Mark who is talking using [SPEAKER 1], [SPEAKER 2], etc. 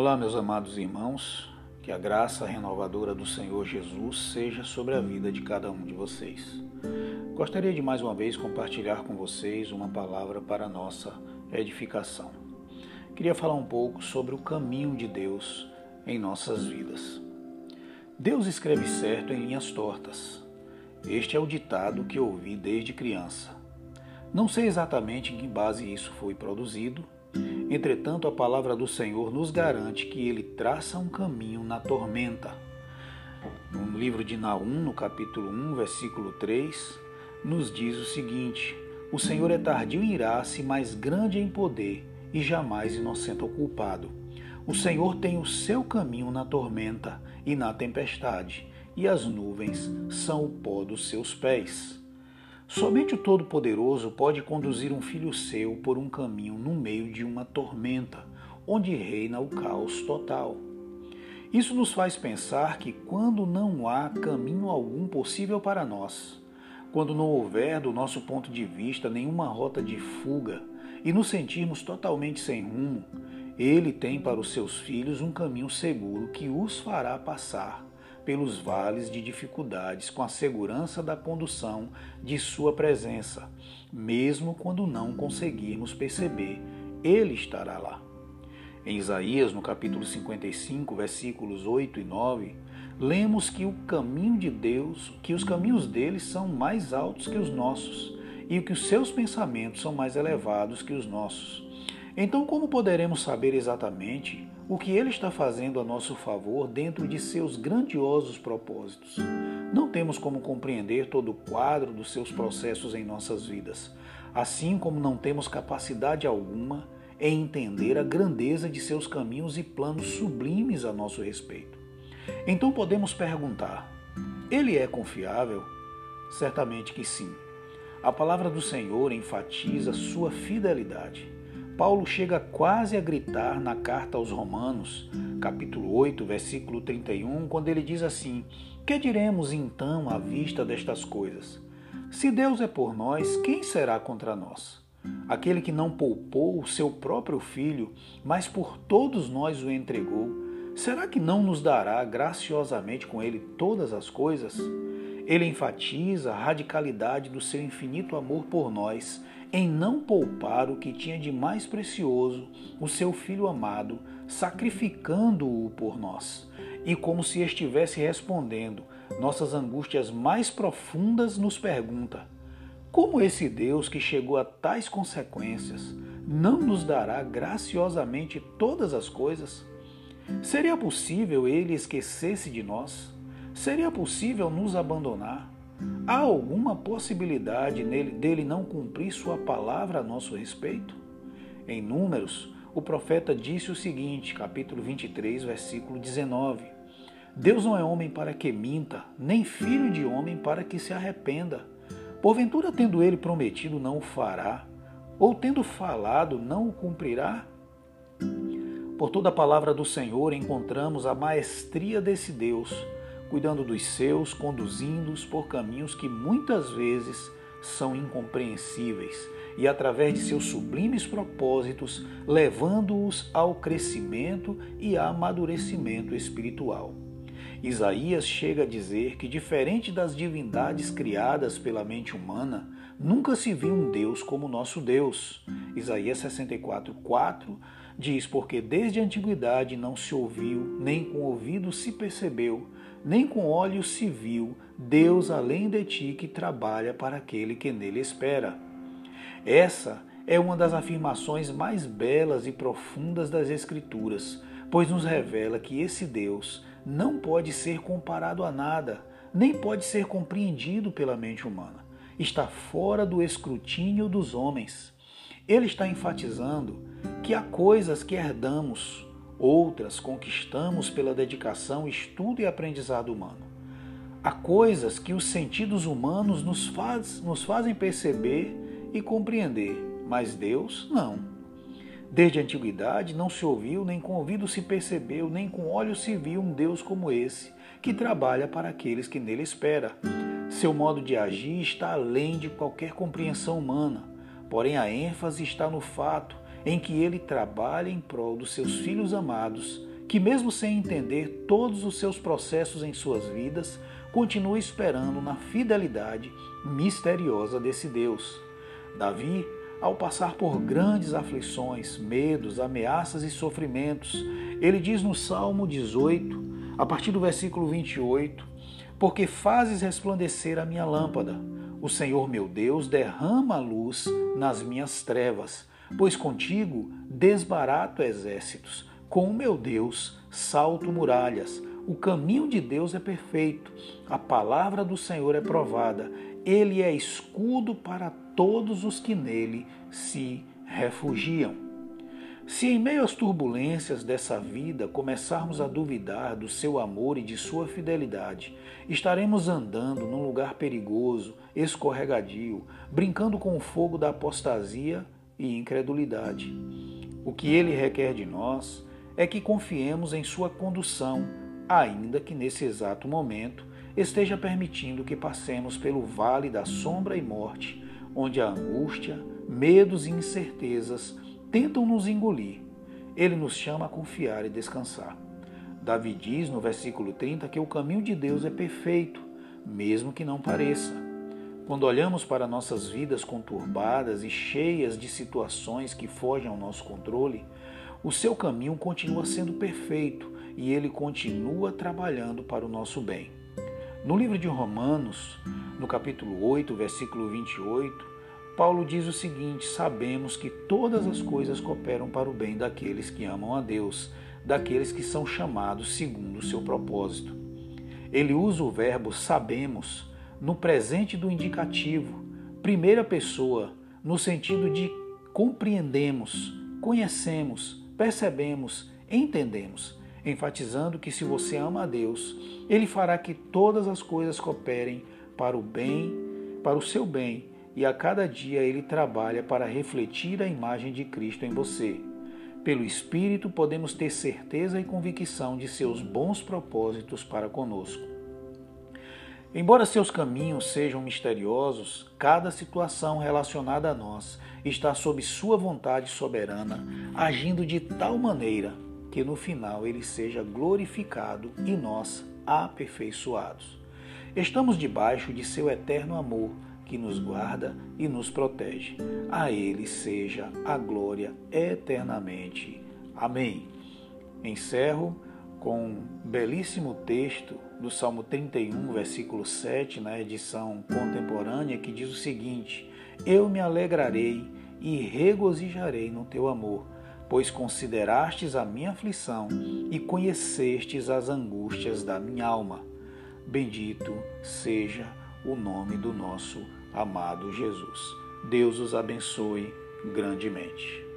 [SPEAKER 1] Olá, meus amados irmãos, que a graça renovadora do Senhor Jesus seja sobre a vida de cada um de vocês. Gostaria de mais uma vez compartilhar com vocês uma palavra para nossa edificação. Queria falar um pouco sobre o caminho de Deus em nossas vidas. Deus escreve certo em linhas tortas. Este é o ditado que ouvi desde criança. Não sei exatamente em que base isso foi produzido, Entretanto, a palavra do Senhor nos garante que ele traça um caminho na tormenta. No livro de Naum, no capítulo 1, versículo 3, nos diz o seguinte: O Senhor é tardio em irar-se, mas grande em poder, e jamais inocente ou culpado. O Senhor tem o seu caminho na tormenta e na tempestade, e as nuvens são o pó dos seus pés. Somente o Todo-Poderoso pode conduzir um filho seu por um caminho no meio de uma tormenta, onde reina o caos total. Isso nos faz pensar que quando não há caminho algum possível para nós, quando não houver, do nosso ponto de vista, nenhuma rota de fuga e nos sentirmos totalmente sem rumo, Ele tem para os seus filhos um caminho seguro que os fará passar pelos vales de dificuldades com a segurança da condução de Sua presença, mesmo quando não conseguirmos perceber, Ele estará lá. Em Isaías, no capítulo 55, versículos 8 e 9, lemos que o caminho de Deus, que os caminhos dele são mais altos que os nossos e que os seus pensamentos são mais elevados que os nossos. Então, como poderemos saber exatamente o que Ele está fazendo a nosso favor dentro de seus grandiosos propósitos? Não temos como compreender todo o quadro dos seus processos em nossas vidas, assim como não temos capacidade alguma em entender a grandeza de seus caminhos e planos sublimes a nosso respeito. Então podemos perguntar: Ele é confiável? Certamente que sim. A palavra do Senhor enfatiza sua fidelidade. Paulo chega quase a gritar na carta aos Romanos, capítulo 8, versículo 31, quando ele diz assim: Que diremos então à vista destas coisas? Se Deus é por nós, quem será contra nós? Aquele que não poupou o seu próprio filho, mas por todos nós o entregou, será que não nos dará graciosamente com ele todas as coisas? Ele enfatiza a radicalidade do seu infinito amor por nós em não poupar o que tinha de mais precioso, o seu filho amado, sacrificando-o por nós. E como se estivesse respondendo nossas angústias mais profundas, nos pergunta: como esse Deus que chegou a tais consequências não nos dará graciosamente todas as coisas? Seria possível ele esquecer-se de nós? Seria possível nos abandonar? Há alguma possibilidade nele, dele não cumprir sua palavra a nosso respeito? Em Números, o profeta disse o seguinte, capítulo 23, versículo 19: Deus não é homem para que minta, nem filho de homem para que se arrependa. Porventura, tendo ele prometido, não o fará, ou tendo falado, não o cumprirá? Por toda a palavra do Senhor encontramos a maestria desse Deus cuidando dos seus, conduzindo-os por caminhos que muitas vezes são incompreensíveis e, através de seus sublimes propósitos, levando-os ao crescimento e amadurecimento espiritual. Isaías chega a dizer que, diferente das divindades criadas pela mente humana, nunca se viu um Deus como nosso Deus. Isaías 64, 4 diz: Porque desde a antiguidade não se ouviu, nem com ouvido se percebeu nem com olhos se viu Deus além de ti que trabalha para aquele que nele espera. Essa é uma das afirmações mais belas e profundas das Escrituras, pois nos revela que esse Deus não pode ser comparado a nada, nem pode ser compreendido pela mente humana. Está fora do escrutínio dos homens. Ele está enfatizando que há coisas que herdamos Outras conquistamos pela dedicação, estudo e aprendizado humano. Há coisas que os sentidos humanos nos, faz, nos fazem perceber e compreender, mas Deus não. Desde a antiguidade não se ouviu, nem com ouvido se percebeu, nem com olhos se viu um Deus como esse, que trabalha para aqueles que nele espera. Seu modo de agir está além de qualquer compreensão humana, porém a ênfase está no fato em que ele trabalha em prol dos seus filhos amados que, mesmo sem entender todos os seus processos em suas vidas, continua esperando na fidelidade misteriosa desse Deus. Davi, ao passar por grandes aflições, medos, ameaças e sofrimentos, ele diz no Salmo 18, a partir do versículo 28, porque fazes resplandecer a minha lâmpada. O Senhor meu Deus derrama a luz nas minhas trevas, pois contigo desbarato exércitos, com o meu Deus salto muralhas. O caminho de Deus é perfeito, a palavra do Senhor é provada, ele é escudo para todos os que nele se refugiam. Se em meio às turbulências dessa vida começarmos a duvidar do seu amor e de sua fidelidade, estaremos andando num lugar perigoso, escorregadio, brincando com o fogo da apostasia e incredulidade. O que ele requer de nós é que confiemos em sua condução, ainda que nesse exato momento esteja permitindo que passemos pelo vale da sombra e morte, onde a angústia, medos e incertezas tentam nos engolir. Ele nos chama a confiar e descansar. Davi diz no versículo 30 que o caminho de Deus é perfeito, mesmo que não pareça. Quando olhamos para nossas vidas conturbadas e cheias de situações que fogem ao nosso controle, o seu caminho continua sendo perfeito e ele continua trabalhando para o nosso bem. No livro de Romanos, no capítulo 8, versículo 28, Paulo diz o seguinte: Sabemos que todas as coisas cooperam para o bem daqueles que amam a Deus, daqueles que são chamados segundo o seu propósito. Ele usa o verbo sabemos no presente do indicativo, primeira pessoa, no sentido de compreendemos, conhecemos, percebemos, entendemos, enfatizando que se você ama a Deus, ele fará que todas as coisas cooperem para o bem, para o seu bem e a cada dia ele trabalha para refletir a imagem de Cristo em você. Pelo Espírito podemos ter certeza e convicção de seus bons propósitos para conosco. Embora seus caminhos sejam misteriosos, cada situação relacionada a nós está sob sua vontade soberana, agindo de tal maneira que no final ele seja glorificado e nós aperfeiçoados. Estamos debaixo de seu eterno amor que nos guarda e nos protege. A Ele seja a glória eternamente. Amém. Encerro com um belíssimo texto do Salmo 31, versículo 7, na edição contemporânea, que diz o seguinte: Eu me alegrarei e regozijarei no teu amor, pois considerastes a minha aflição e conhecestes as angústias da minha alma. Bendito seja o nome do nosso amado Jesus. Deus os abençoe grandemente.